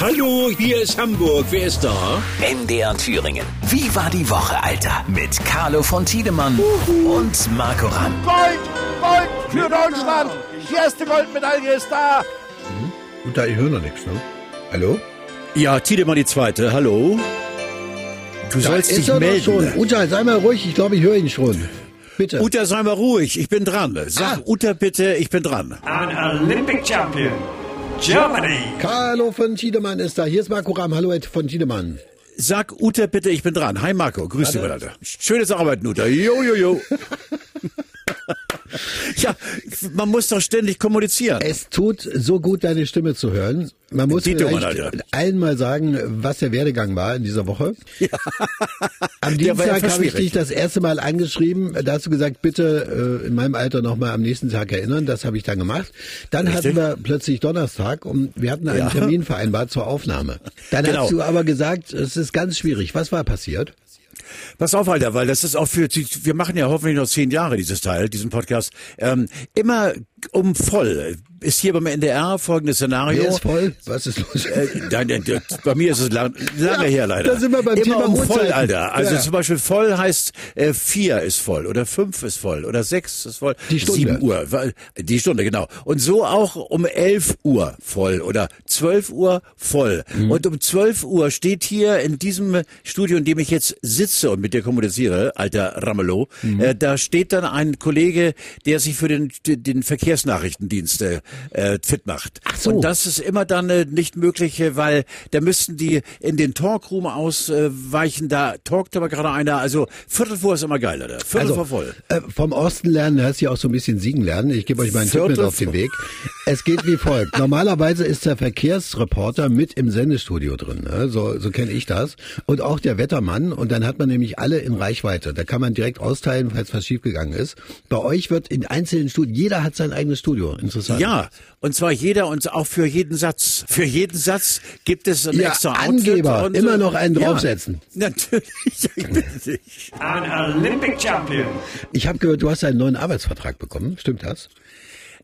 Hallo, hier ist Hamburg. Wer ist da? MDR Thüringen. Wie war die Woche, Alter? Mit Carlo von Tiedemann und Marco Ramm. Gold, Gold für Deutschland. Die erste Goldmedaille ist da. Und da, ich höre noch nichts, ne? Hallo? Ja, Tiedemann die Zweite. Hallo? Du sollst ist dich melden. schon. Uta, sei mal ruhig, ich glaube, ich höre ihn schon. Bitte. Uta, sei mal ruhig. Ich bin dran. Sag Ah. Uta bitte, ich bin dran. An Olympic champion, Germany. Carlo von Tiedemann ist da. Hier ist Marco Ramm. Hallo Ed von Tiedemann. Sag Uta bitte, ich bin dran. Hi Marco, grüß dich, Alter. Schönes Arbeiten, Uta. Jo, jo, jo. ja, man muss doch ständig kommunizieren. Es tut so gut, deine Stimme zu hören. Man muss Mann, vielleicht allen mal sagen, was der Werdegang war in dieser Woche. Am ja Dienstag habe ich dich das erste Mal angeschrieben. Da hast du gesagt, bitte äh, in meinem Alter nochmal am nächsten Tag erinnern. Das habe ich dann gemacht. Dann Richtig. hatten wir plötzlich Donnerstag und wir hatten einen Ja. Termin vereinbart zur Aufnahme. Dann Genau. hast du aber gesagt, es ist ganz schwierig. Was war passiert? Pass auf, Alter, weil das ist auch für, wir machen ja hoffentlich noch zehn Jahre dieses Teil, diesen Podcast, ähm, immer um voll. Ist hier beim NDR folgendes Szenario. Wer ist voll? Was ist los? Äh, nein, nein, bei mir ist es lang, lange Ja, her leider. da sind wir beim Immer Thema um voll. Alter. Also Ja. zum Beispiel voll heißt äh, vier ist voll oder fünf ist voll oder sechs ist voll. Die Stunde. Sieben Uhr. Die Stunde, genau. Und so auch um elf Uhr voll oder zwölf Uhr voll. Mhm. Und um zwölf Uhr steht hier in diesem Studio, in dem ich jetzt sitze und mit dir kommuniziere, alter Ramelow, Mhm. äh, da steht dann ein Kollege, der sich für den, den Verkehrsnachrichtendienst äh, äh, fit macht. Ach so. Und das ist immer dann äh, nicht möglich, äh, weil da müssten die in den Talkroom ausweichen. Da talkt aber gerade einer. Also Viertel vor ist immer geil, Alter. Viertel vor voll. äh, vom Osten lernen, da du ja auch so ein bisschen siegen lernen. Ich gebe euch mal einen Tipp mit Viertel auf den Weg. Es geht wie folgt. Normalerweise ist der Verkehrsreporter mit im Sendestudio drin. Ne? So, so kenne ich das. Und auch der Wettermann. Und dann hat man nämlich alle in Reichweite. Da kann man direkt austeilen, falls was schiefgegangen ist. Bei euch wird in einzelnen Studien, jeder hat sein eigenes Studio. Interessant. Ja, und zwar jeder und auch für jeden Satz. Für jeden Satz gibt es ein Ja, extra Angeber. Und, Immer noch einen ja, draufsetzen. Natürlich. Ich bitte dich. An Olympic champion, Ich habe gehört, du hast einen neuen Arbeitsvertrag bekommen. Stimmt das?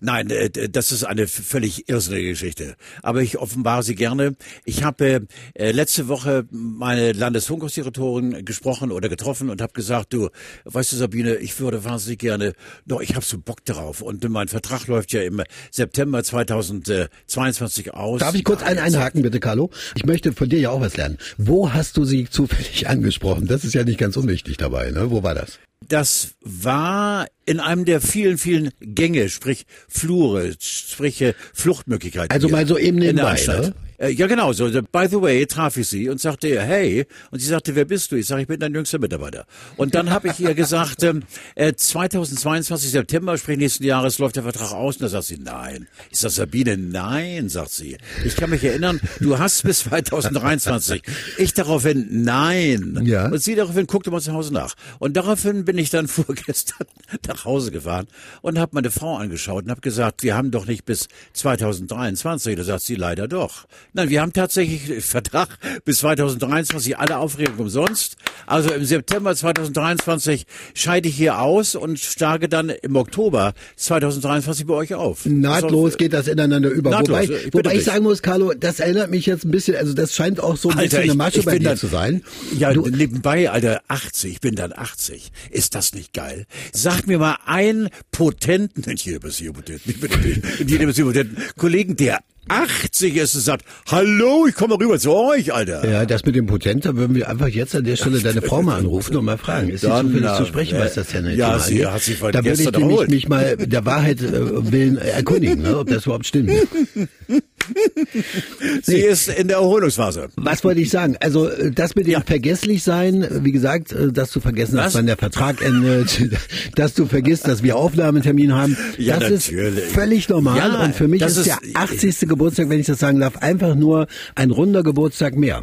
Nein, äh, das ist eine völlig irrsinnige Geschichte. Aber ich offenbare sie gerne. Ich habe äh, letzte Woche meine Landesfunkhausdirektorin gesprochen oder getroffen und habe gesagt, du, weißt du Sabine, ich würde wahnsinnig gerne, doch ich habe so Bock darauf. Und mein Vertrag läuft ja im September 2022 aus. Darf ich kurz einen einhaken, bitte, Carlo? Ich möchte von dir ja auch was lernen. Wo hast du sie zufällig angesprochen? Das ist ja nicht ganz unwichtig dabei, ne? Wo war das? Das war in einem der vielen, vielen Gänge, sprich Flure, sprich äh, Fluchtmöglichkeiten. Also mal so eben in der nebenbei, ne? Äh, Ja, genau. So, by the way, traf ich sie und sagte, hey. Und sie sagte, wer bist du? Ich sage, ich bin dein jüngster Mitarbeiter. Und dann habe ich ihr gesagt, ähm, äh, 2022 September, sprich nächsten Jahres, läuft der Vertrag aus. Und da sagt sie, nein. Ich sage, Sabine, nein, sagt sie. Ich kann mich erinnern, du hast bis 2023. Ich daraufhin, nein. Ja. Und sie daraufhin guckte mal zu Hause nach. Und daraufhin bin ich dann vorgestern nach Hause gefahren und habe meine Frau angeschaut und habe gesagt, wir haben doch nicht bis 2023. Da sagt sie leider doch. Nein, wir haben tatsächlich Vertrag bis 2023, alle Aufregung umsonst. Also im September 2023 scheide ich hier aus und schlage dann im Oktober 2023 bei euch auf. Nahtlos Also, geht das ineinander über. Nahtlos, wobei ich wobei ich sagen muss, Carlo, das erinnert mich jetzt ein bisschen, also das scheint auch so ein Alter, bisschen eine ich- Masche ich bei bin dir dann- zu sein. Ja, du, nebenbei, Alter, 80, ich bin dann 80. Ist das nicht geil? Sag mir mal einen potenten, nicht jeder bis hier potenten, ich bin nicht jeder bis hier potenten Kollegen, der 80 ist und sagt, hallo, ich komme rüber zu euch, Alter. ja, das mit dem Potent, da würden wir einfach jetzt an der Stelle deine Frau mal anrufen und mal fragen. Ist sie zufällig zu sprechen, äh, was das denn ja, sie hat sich Da würde ich nämlich mich mal der Wahrheit äh, willen erkundigen, ne, ob das überhaupt stimmt. Sie ist in der Erholungsphase. Was wollte ich sagen? Also äh, das mit dem Ja. Vergesslichsein, äh, wie gesagt, äh, dass du vergessen hast, wann der Vertrag endet, dass du vergisst, dass wir Aufnahmetermin haben, Ja, das natürlich. ist völlig normal Ja, und für mich ist, ist- der 80. Geburtstag, wenn ich das sagen darf, einfach nur ein runder Geburtstag mehr.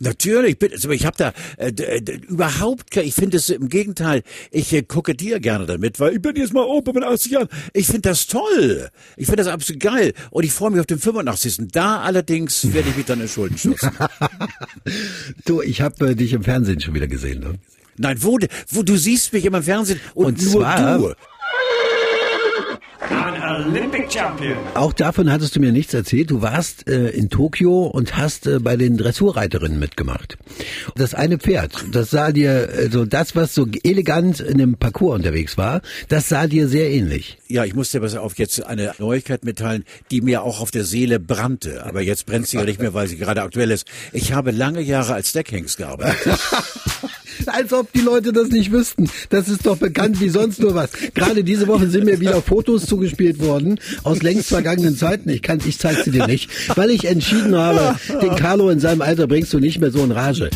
Natürlich, bitte. Aber ich habe da äh, d- überhaupt, ke- ich finde es im Gegenteil, ich äh, gucke dir gerne damit, weil ich bin jetzt mal Opa mit 80 Jahren. Ich finde das toll. Ich finde das absolut geil. Und ich freue mich auf den 85. Da allerdings werde ich mich dann in Schulden stürzen. Du, ich habe äh, dich im Fernsehen schon wieder gesehen. Ne? Nein, wo, wo du siehst mich immer im Fernsehen und, Und nur zwar- du. An Olympic champion. Auch davon hattest du mir nichts erzählt. Du warst äh, in Tokio und hast äh, bei den Dressurreiterinnen mitgemacht. Das eine Pferd, das sah dir, also das, was so elegant in dem Parcours unterwegs war, das sah dir sehr ähnlich. Ja, ich muss dir pass auf jetzt eine Neuigkeit mitteilen, die mir auch auf der Seele brannte. Aber jetzt brennt sie ja nicht mehr, weil sie gerade aktuell ist. Ich habe lange Jahre als Deckhengst gearbeitet. Als ob die Leute das nicht wüssten. Das ist doch bekannt wie sonst nur was. Gerade diese Woche sind mir wieder Fotos zugespielt worden aus längst vergangenen Zeiten. Ich kann, ich zeig sie dir nicht, weil ich entschieden habe, den Carlo in seinem Alter bringst du nicht mehr so in Rage.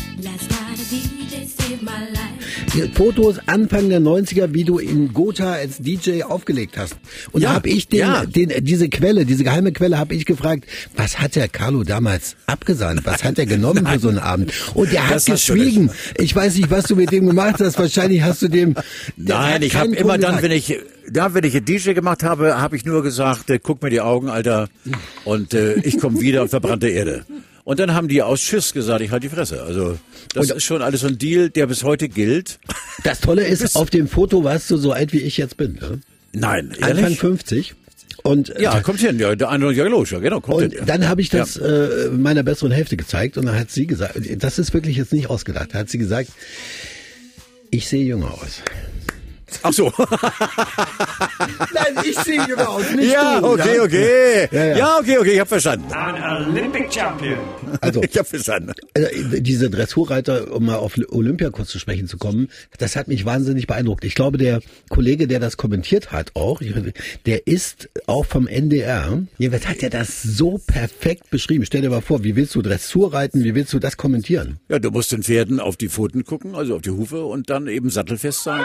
Fotos Anfang der 90er, wie du in Gotha als DJ aufgelegt hast. Und Ja, da habe ich den, ja. den, diese Quelle, diese geheime Quelle, habe ich gefragt, was hat der Carlo damals abgesandt? Was hat er genommen für so einen Abend? Und der hat geschwiegen. Ich weiß nicht, was du mit dem gemacht hast. Wahrscheinlich hast du dem. Nein, ich habe immer dann, wenn ich da, wenn ich ein DJ gemacht habe, habe ich nur gesagt, äh, guck mir die Augen, Alter, und äh, ich komme wieder und verbrannte Erde. Und dann haben die aus Schiss gesagt, ich halte die Fresse. Also das ist schon alles so ein Deal, der bis heute gilt. Das Tolle ist, auf dem Foto warst du so alt, wie ich jetzt bin. Ne? Nein, Anfang ehrlich? 50. Und, äh, Ja, kommt hin, ja, der andere, ja, los, ja, genau, kommt Und hin. ja. dann habe ich das äh, meiner besseren Hälfte gezeigt und dann hat sie gesagt, das ist wirklich jetzt nicht ausgedacht, da hat sie gesagt, ich sehe jünger aus. Ach so. Nein, ich sehe jünger aus, nicht ja, du. okay, okay. Ja, ja. Ja, okay, okay, ich habe verstanden. An Olympic champion. Also, Ich habe verstanden. äh, diese Dressurreiter, um mal auf Olympia kurz zu sprechen zu kommen, das hat mich wahnsinnig beeindruckt. Ich glaube, der Kollege, der das kommentiert hat auch, der ist auch vom NDR. Jedenfalls hat er das so perfekt beschrieben. Stell dir mal vor, wie willst du Dressur reiten, wie willst du das kommentieren? Ja, du musst den Pferden auf die Pfoten gucken, also auf die Hufe und dann eben sattelfest sein.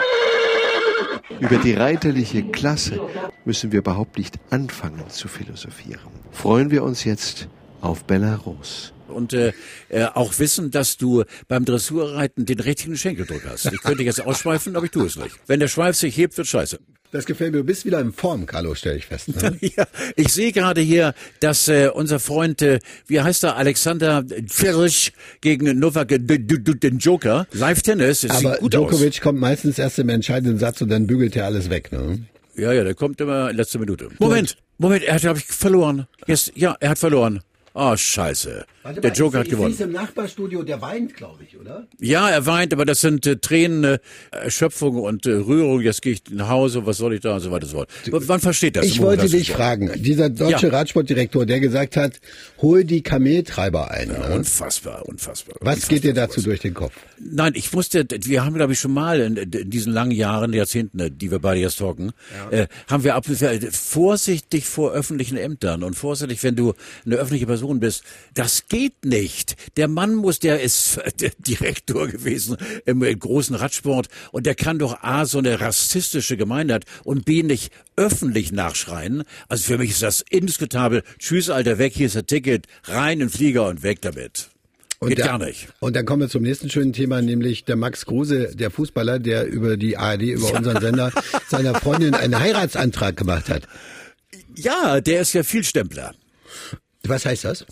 Über die reiterliche Klasse müssen wir überhaupt nicht anfangen zu philosophieren. Freuen wir uns jetzt auf Belarus. Und äh, äh, auch wissen, dass du beim Dressurreiten den richtigen Schenkeldruck hast. Ich könnte jetzt ausschweifen, aber ich tue es nicht. Wenn der Schweif sich hebt, wird scheiße. Das gefällt mir. Du bist wieder in Form, Carlo, stelle ich fest. Ne? Ja, ich sehe gerade hier, dass äh, unser Freund, äh, wie heißt er, Alexander Zverev gegen Novak, den Joker, Live-Tennis, es Aber sieht gut Djokovic kommt meistens erst im entscheidenden Satz und dann bügelt er alles weg. Ne? aus. Ja, ja, der kommt immer in letzter Minute. Moment, Moment, er hat, glaube ich, verloren. Jetzt, ja, er hat verloren. Oh, scheiße. Der Joker hat gewonnen. im Nachbarstudio, der weint, glaube ich, oder? Ja, er weint, aber das sind äh, Tränen, äh, Erschöpfung und äh, Rührung. Jetzt gehe ich nach Hause, was soll ich da und so weiter. So. W- Wann versteht das? Ich Wo wollte das dich fragen, dieser deutsche Ja. Radsportdirektor, der gesagt hat, hol die Kameltreiber ein. Ja, ne? unfassbar, unfassbar. Was unfassbar geht dir dazu durch den Kopf? Nein, ich wusste, wir haben, glaube ich, schon mal in, in diesen langen Jahren, Jahrzehnten, äh, die wir beide jetzt talken, äh, haben wir ab, vorsichtig vor öffentlichen Ämtern und vorsichtig, wenn du eine öffentliche Person bist. Das geht nicht. Der Mann muss, der ist der Direktor gewesen im, äh, großen Radsport und der kann doch A, so eine rassistische Gemeinheit und B, nicht öffentlich nachschreien. Also für mich ist das indiskutabel. Tschüss, Alter, weg, hier ist der Ticket, rein in den Flieger und weg damit. Geht der, gar nicht. Und dann kommen wir zum nächsten schönen Thema, nämlich der Max Kruse, der Fußballer, der über die ARD, über unseren Sender, seiner Freundin einen Heiratsantrag gemacht hat. Ja, der ist ja viel Stempler. Was heißt das?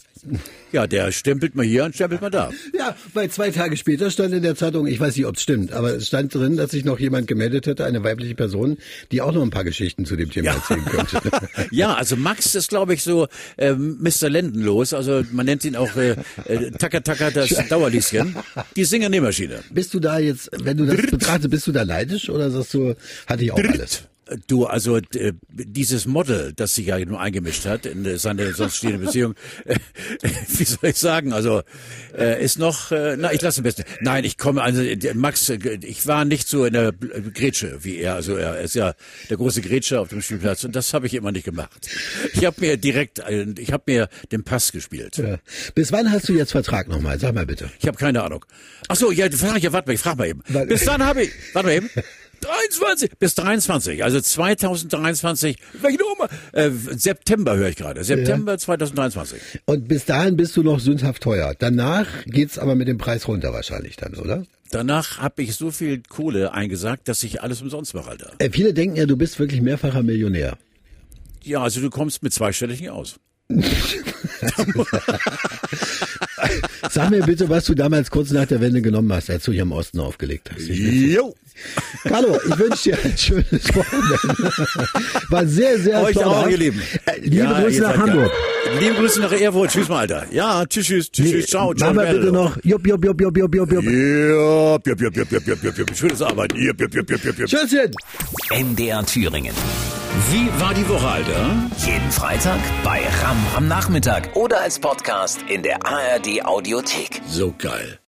Ja, der stempelt mal hier und stempelt mal da. Ja, weil zwei Tage später stand in der Zeitung, ich weiß nicht, ob es stimmt, aber es stand drin, dass sich noch jemand gemeldet hätte, eine weibliche Person, die auch noch ein paar Geschichten zu dem Thema erzählen könnte. Ja, also Max ist, glaube ich, so ähm, Mr. Lendenlos. Also man nennt ihn auch äh, äh, Taka Taka das Dauerlieschen. Die Singer-Nähmaschine. Bist du da jetzt, wenn du das betrachtest, bist du da leidisch oder sagst du, hatte ich auch alles? Du, also dieses Model, das sich ja nur eingemischt hat in seine sonst stehende Beziehung, wie soll ich sagen, also äh, ist noch, äh, na, ich lasse am besten. Nein, ich komme, also Max, äh, ich war nicht so in der Grätsche wie er, also er ist ja der große Grätscher auf dem Spielplatz und das habe ich immer nicht gemacht. Ich habe mir direkt, ich habe mir den Pass gespielt. Ja. Bis wann hast du jetzt Vertrag nochmal? Sag mal bitte. Ich habe keine Ahnung. Ach so, ja, frag ich ja, warte mal, ich frag mal eben. Bis dann habe ich, warte mal eben. 23 bis 23, also 2023, welche Nummer? Äh, September höre ich gerade. September 2023. Und bis dahin bist du noch sündhaft teuer. Danach geht's aber mit dem Preis runter wahrscheinlich dann, oder? Danach habe ich so viel Kohle eingesagt, dass ich alles umsonst mache, Alter. Äh, viele denken ja, du bist wirklich mehrfacher Millionär. Ja, also du kommst mit zweistelligen aus. Sag mir bitte, was du damals kurz nach der Wende genommen hast, als du hier im Osten aufgelegt hast. Jo. Carlo, ich wünsche dir ein schönes Wochenende. War sehr, sehr Euch plauderhaft. auch, ihr Lieben. Äh, Liebe Ja, Grüße nach Hamburg. geil. Liebe Grüße nach Erfurt. Tschüss mal, Alter. Ja, tschüss, tschüss, tschüss, tschüss. Ciao, ciao. Mach mal bitte noch. Jupp, jupp, jupp, jupp, jupp, jupp, jupp. Jupp, jupp, jupp, jupp, jupp, jupp, jupp, jupp. Schönes Arbeiten. Jupp, jupp, jupp, jupp, jupp, jupp. Tschüsschen. MDR Thüringen. Wie war die Woche, Alter? Jeden Freitag bei RAM am Nachmittag oder als Podcast in der ARD Audiothek. So geil.